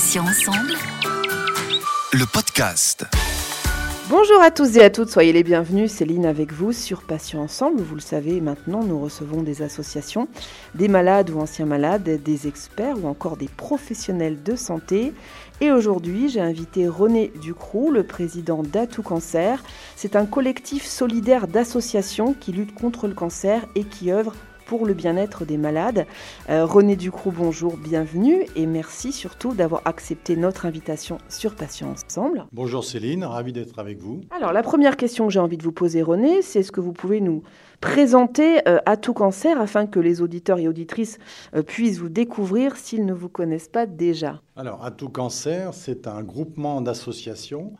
Patients ensemble. Le podcast. Bonjour à tous et à toutes, soyez les bienvenus. Céline avec vous sur Patients Ensemble. Vous le savez, maintenant, nous recevons des associations, des malades ou anciens malades, des experts ou encore des professionnels de santé. Et aujourd'hui, j'ai invité René Ducroux, le président d'Atout Cancer. C'est un collectif solidaire d'associations qui lutte contre le cancer et qui œuvre pour le bien-être des malades. Euh, René Ducroux, bonjour, bienvenue et merci surtout d'avoir accepté notre invitation sur Patients Ensemble. Bonjour Céline, ravi d'être avec vous. Alors la première question que j'ai envie de vous poser René, c'est est-ce que vous pouvez nous présenter euh, à tout cancer afin que les auditeurs et auditrices euh, puissent vous découvrir s'ils ne vous connaissent pas déjà? Alors à tout cancer, c'est un groupement d'associations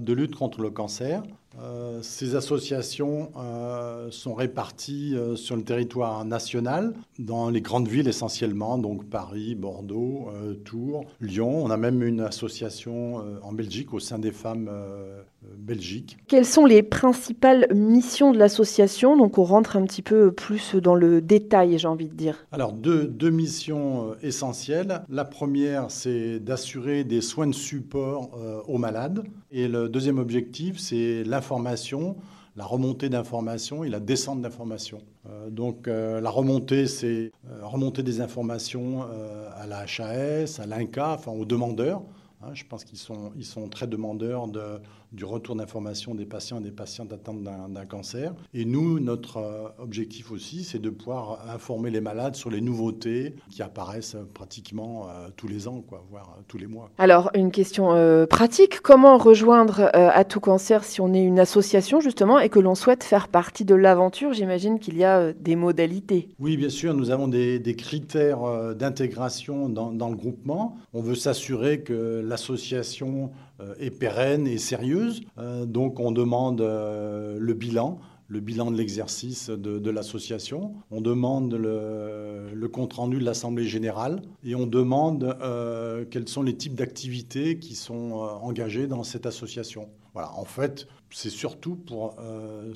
de lutte contre le cancer euh, ces associations euh, sont réparties euh, sur le territoire national, dans les grandes villes essentiellement, donc Paris, Bordeaux, Tours, Lyon. On a même une association en Belgique au sein des femmes Belgique. Quelles sont les principales missions de l'association? Donc on rentre un petit peu plus dans le détail, j'ai envie de dire. Alors deux, deux missions essentielles. La première, c'est d'assurer des soins de support aux malades. Et le deuxième objectif, c'est l'information la remontée d'informations et la descente d'informations. Euh, donc euh, la remontée, c'est euh, remonter des informations à la HAS, à l'INCA, enfin aux demandeurs. Hein, je pense qu'ils sont, ils sont très demandeurs de, du retour d'information des patients et des patientes atteintes d'un cancer. Et nous, notre euh, objectif aussi, c'est de pouvoir informer les malades sur les nouveautés qui apparaissent pratiquement euh, tous les ans, quoi, voire euh, tous les mois. Alors, une question pratique, comment rejoindre à tout cancer si on est une association justement et que l'on souhaite faire partie de l'aventure? J'imagine qu'il y a des modalités. Oui, bien sûr, nous avons des, des critères d'intégration dans, dans le groupement. On veut s'assurer que l'association euh, est pérenne et sérieuse. Euh, donc on demande euh, le bilan le bilan de l'exercice de, l'association, on demande le, compte-rendu de l'Assemblée générale et on demande quels sont les types d'activités qui sont engagées dans cette association. Voilà, en fait, c'est surtout pour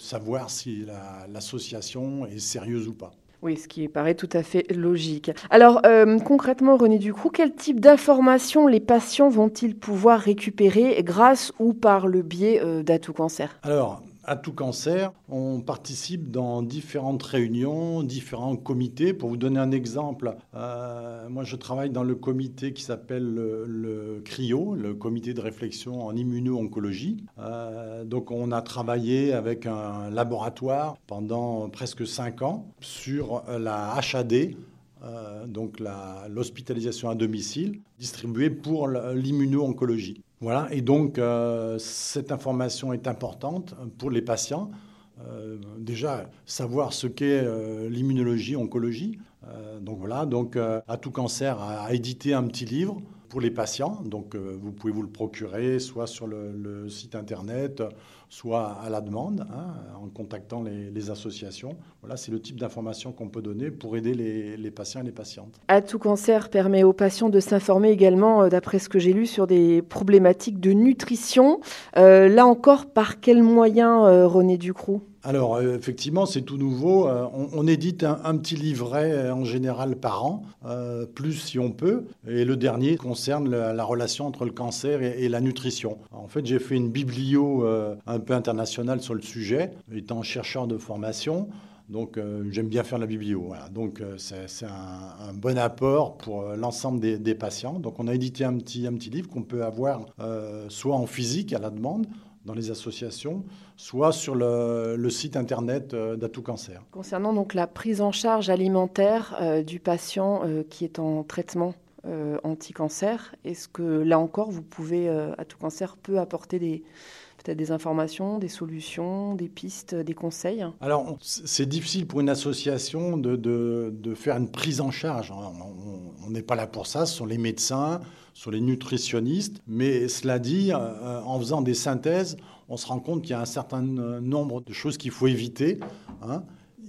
savoir si l'association est sérieuse ou pas. Oui, ce qui paraît tout à fait logique. Alors, euh, concrètement, René Ducroux, quel type d'informations les patients vont-ils pouvoir récupérer grâce ou par le biais euh, Cancer? Alors, à tout cancer, on participe dans différentes réunions, différents comités. Pour vous donner un exemple, euh, moi je travaille dans le comité qui s'appelle le, CRIO, le comité de réflexion en immuno-oncologie. Euh, donc on a travaillé avec un laboratoire pendant presque cinq ans sur la HAD, euh, donc l'hospitalisation à domicile, distribuée pour l'immuno-oncologie. Voilà, et donc euh, cette information est importante pour les patients. Euh, déjà, savoir ce qu'est euh, l'immunologie, oncologie. donc voilà, donc à tout cancer a, édité un petit livre pour les patients. Donc vous pouvez vous le procurer soit sur le site internet, soit à la demande, hein, en contactant les, associations. Voilà, c'est le type d'information qu'on peut donner pour aider les, patients et les patientes. À tout cancer permet aux patients de s'informer également, euh, d'après ce que j'ai lu, sur des problématiques de nutrition. Euh, là encore, par quels moyens, euh, René Ducroux alors, effectivement, c'est tout nouveau. on, édite un, petit livret en général par an, plus si on peut. Et le dernier concerne la, relation entre le cancer et, la nutrition. En fait, j'ai fait une biblio un peu international sur le sujet, étant chercheur de formation. Donc euh, j'aime bien faire la biblio. Donc euh, c'est un, bon apport pour euh, l'ensemble des, patients. Donc on a édité un petit, un petit livre qu'on peut avoir soit en physique à la demande dans les associations, soit sur le, le site internet d'Atout Cancer. Concernant donc la prise en charge alimentaire du patient qui est en traitement anti-cancer, est-ce que là encore vous pouvez, Atout Cancer peut apporter des peut-être des informations, des solutions, des pistes, des conseils? Alors, c'est difficile pour une association de, de, faire une prise en charge. On n'est pas là pour ça, ce sont les médecins, ce sont les nutritionnistes. Mais cela dit, euh, en faisant des synthèses, on se rend compte qu'il y a un certain nombre de choses qu'il faut éviter. Hein.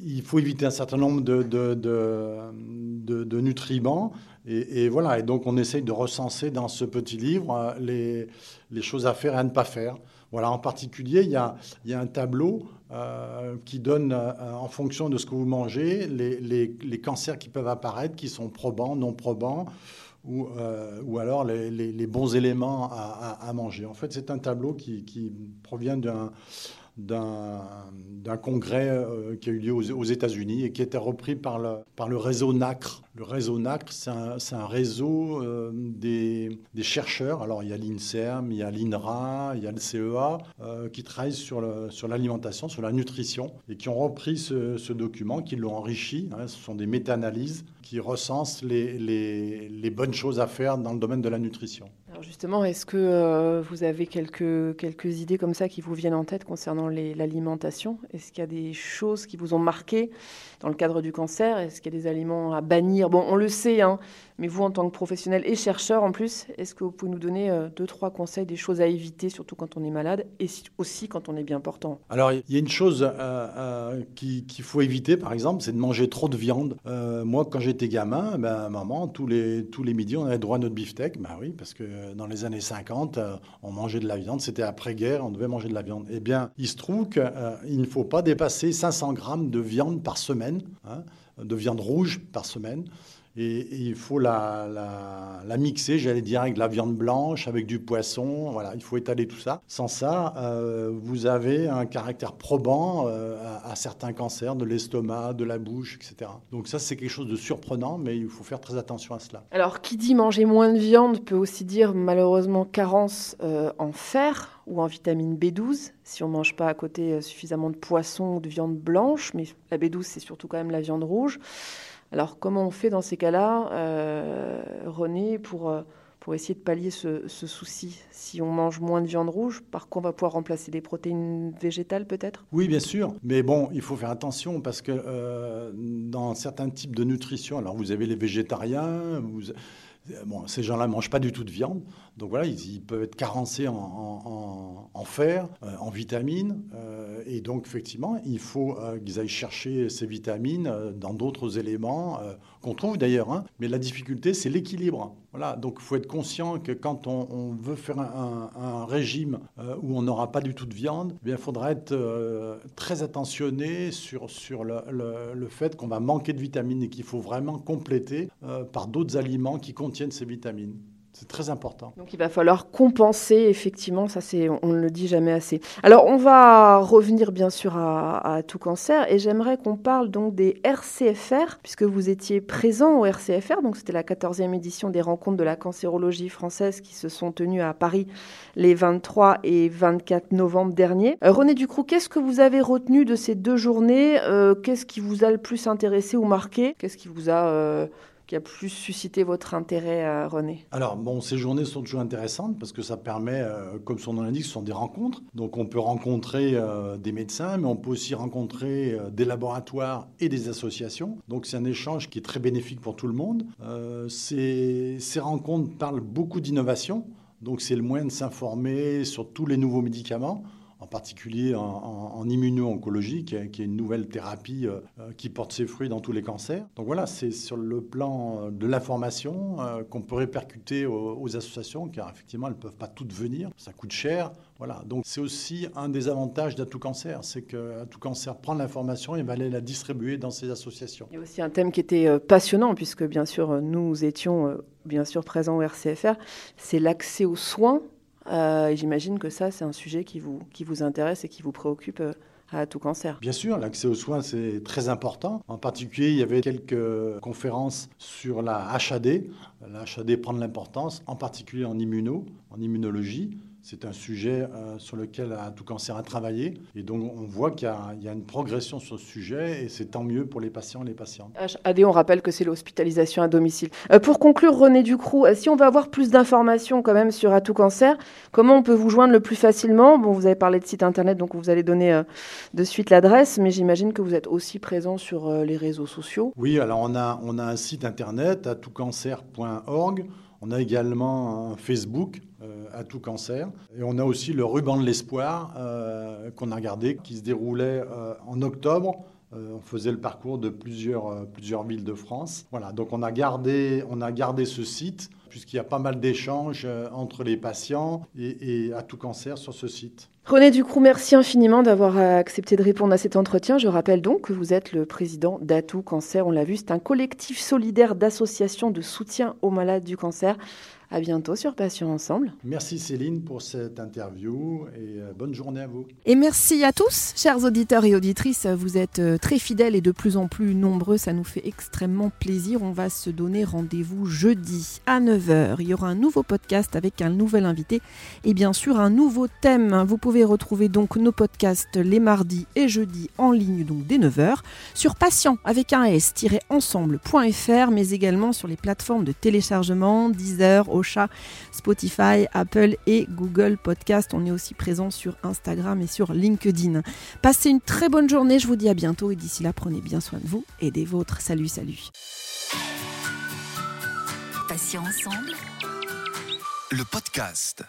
Il faut éviter un certain nombre de nutriments. Et, voilà, et donc on essaye de recenser dans ce petit livre euh, les, choses à faire et à ne pas faire. Voilà, en particulier, il y a, un tableau euh, qui donne, euh, en fonction de ce que vous mangez, les, cancers qui peuvent apparaître, qui sont probants, non probants, ou, alors les, bons éléments à, à, manger. En fait, c'est un tableau qui, qui provient d'un d'un congrès euh, qui a eu lieu aux, États-Unis et qui a été repris par le, par le réseau NACRE. Le réseau NACRE, c'est un, réseau euh, des, chercheurs. Alors, il y a l'INSERM, il y a l'INRA, il y a le CEA, euh, qui travaillent sur l'alimentation, sur, la nutrition, et qui ont repris ce, ce document, qui l'ont enrichi. Hein. ce sont des méta-analyses qui recensent les, bonnes choses à faire dans le domaine de la nutrition. Alors justement, est-ce que euh, vous avez quelques, quelques idées comme ça qui vous viennent en tête concernant l'alimentation? Est-ce qu'il y a des choses qui vous ont marqué dans le cadre du cancer? Est-ce qu'il y a des aliments à bannir? Bon, on le sait, hein, mais vous, en tant que professionnel et chercheur en plus, est-ce que vous pouvez nous donner euh, deux, trois conseils, des choses à éviter, surtout quand on est malade et aussi quand on est bien portant? Alors, il y a une chose euh, euh, qu'il faut éviter, par exemple, c'est de manger trop de viande. moi, quand j'étais gamin, ben, maman, tous les, tous les midis, on avait droit à notre beefsteak. Ben oui, parce que dans les années 50, on mangeait de la viande. C'était après-guerre, on devait manger de la viande. Eh bien, il se trouve qu'il ne faut pas dépasser 500 grammes de viande par semaine, hein, de viande rouge par semaine. Et, il faut la, la, mixer, j'allais dire, avec de la viande blanche, avec du poisson. Voilà, il faut étaler tout ça. Sans ça, euh, vous avez un caractère probant euh, à, certains cancers de l'estomac, de la bouche, etc. Donc ça, c'est quelque chose de surprenant, mais il faut faire très attention à cela. Alors, qui dit manger moins de viande peut aussi dire malheureusement carence euh, en fer ou en vitamine B12 si on ne mange pas à côté suffisamment de poisson ou de viande blanche, mais la B12 c'est surtout quand même la viande rouge. Alors comment on fait dans ces cas-là, euh, René, pour, euh, pour essayer de pallier ce, souci Si on mange moins de viande rouge, par quoi on va pouvoir remplacer des protéines végétales peut-être? Oui, bien sûr. Mais bon, il faut faire attention parce que euh, dans certains types de nutrition, alors vous avez les végétariens, ces gens-là ne mangent pas du tout de viande, donc voilà, ils, peuvent être carencés en, fer, euh, en vitamines, euh, et donc effectivement, il faut euh, qu'ils aillent chercher ces vitamines dans d'autres éléments qu'on trouve d'ailleurs. Hein. mais la difficulté, c'est l'équilibre. Voilà, donc il faut être conscient que quand on, veut faire un, régime où on n'aura pas du tout de viande, eh il faudra être très attentionné sur, sur le, le fait qu'on va manquer de vitamines et qu'il faut vraiment compléter par d'autres aliments qui contiennent ces vitamines. C'est très important. Donc il va falloir compenser, effectivement, ça c'est, on ne le dit jamais assez. Alors on va revenir bien sûr à, tout cancer et j'aimerais qu'on parle donc des RCFR, puisque vous étiez présent au RCFR, donc c'était la 14e édition des rencontres de la cancérologie française qui se sont tenues à Paris les 23 et 24 novembre dernier. Euh, René Ducroux, qu'est-ce que vous avez retenu de ces deux journées? Euh, Qu'est-ce qui vous a le plus intéressé ou marqué? Qu'est-ce qui vous a... Euh, qui a plus suscité votre intérêt, euh, René? Alors, bon, ces journées sont toujours intéressantes parce que ça permet, euh, comme son nom l'indique, ce sont des rencontres. Donc, on peut rencontrer euh, des médecins, mais on peut aussi rencontrer des laboratoires et des associations. Donc, c'est un échange qui est très bénéfique pour tout le monde. Ces, ces rencontres parlent beaucoup d'innovation. Donc, c'est le moyen de s'informer sur tous les nouveaux médicaments en particulier en, immuno-oncologie, qui, est une nouvelle thérapie euh, euh, qui porte ses fruits dans tous les cancers. Donc voilà, c'est sur le plan euh, de l'information qu'on peut répercuter aux, associations, car effectivement, elles ne peuvent pas toutes venir, ça coûte cher. Voilà, donc c'est aussi un des avantages d'Atout Cancer, c'est qu'Atout Cancer prend l'information et va aller la distribuer dans ses associations. Il y a aussi un thème qui était passionnant, puisque bien sûr, nous étions bien sûr présents au RCFR, c'est l'accès aux soins euh, j'imagine que ça, c'est un sujet qui vous, qui vous intéresse et qui vous préoccupe euh, à tout cancer. Bien sûr, l'accès aux soins, c'est très important. En particulier, il y avait quelques conférences sur la HAD. La HAD prend de l'importance, en particulier en immuno, en immunologie. C'est un sujet euh, sur lequel Tout Cancer a travaillé. Et donc, on voit qu'il y, a une progression sur ce sujet et c'est tant mieux pour les patients et les patientes. HAD, on rappelle que c'est l'hospitalisation à domicile. Euh, pour conclure, René Ducroux, euh, si on veut avoir plus d'informations quand même sur Tout Cancer, comment on peut vous joindre le plus facilement? Bon, vous avez parlé de site internet, donc vous allez donner de suite l'adresse, mais j'imagine que vous êtes aussi présent sur les réseaux sociaux. Oui, alors on a, on a un site internet, atoutcancer.org. On a également un Facebook euh, à tout cancer. Et on a aussi le ruban de l'espoir euh, qu'on a regardé, qui se déroulait euh, en octobre. on faisait le parcours de plusieurs, plusieurs villes de France. Voilà, donc on a gardé, on a gardé ce site puisqu'il y a pas mal d'échanges entre les patients et à tout cancer sur ce site. René Ducroux, merci infiniment d'avoir accepté de répondre à cet entretien. Je rappelle donc que vous êtes le président d'Atout Cancer. On l'a vu, c'est un collectif solidaire d'associations de soutien aux malades du cancer. À bientôt sur Passion Ensemble. Merci Céline pour cette interview et euh, bonne journée à vous. Et merci à tous, chers auditeurs et auditrices. Vous êtes euh, très fidèles et de plus en plus nombreux. Ça nous fait extrêmement plaisir. On va se donner rendez-vous jeudi à 9h. Il y aura un nouveau podcast avec un nouvel invité et bien sûr un nouveau thème. Vous pouvez retrouver donc nos podcasts les mardis et jeudis en ligne donc dès 9h sur patient avec un s-ensemble.fr mais également sur les plateformes de téléchargement Deezer, Ocha, Spotify, Apple et Google Podcast. On est aussi présent sur Instagram et sur LinkedIn. Passez une très bonne journée, je vous dis à bientôt et d'ici là, prenez bien soin de vous et des vôtres. Salut, salut. Patient ensemble. Le podcast.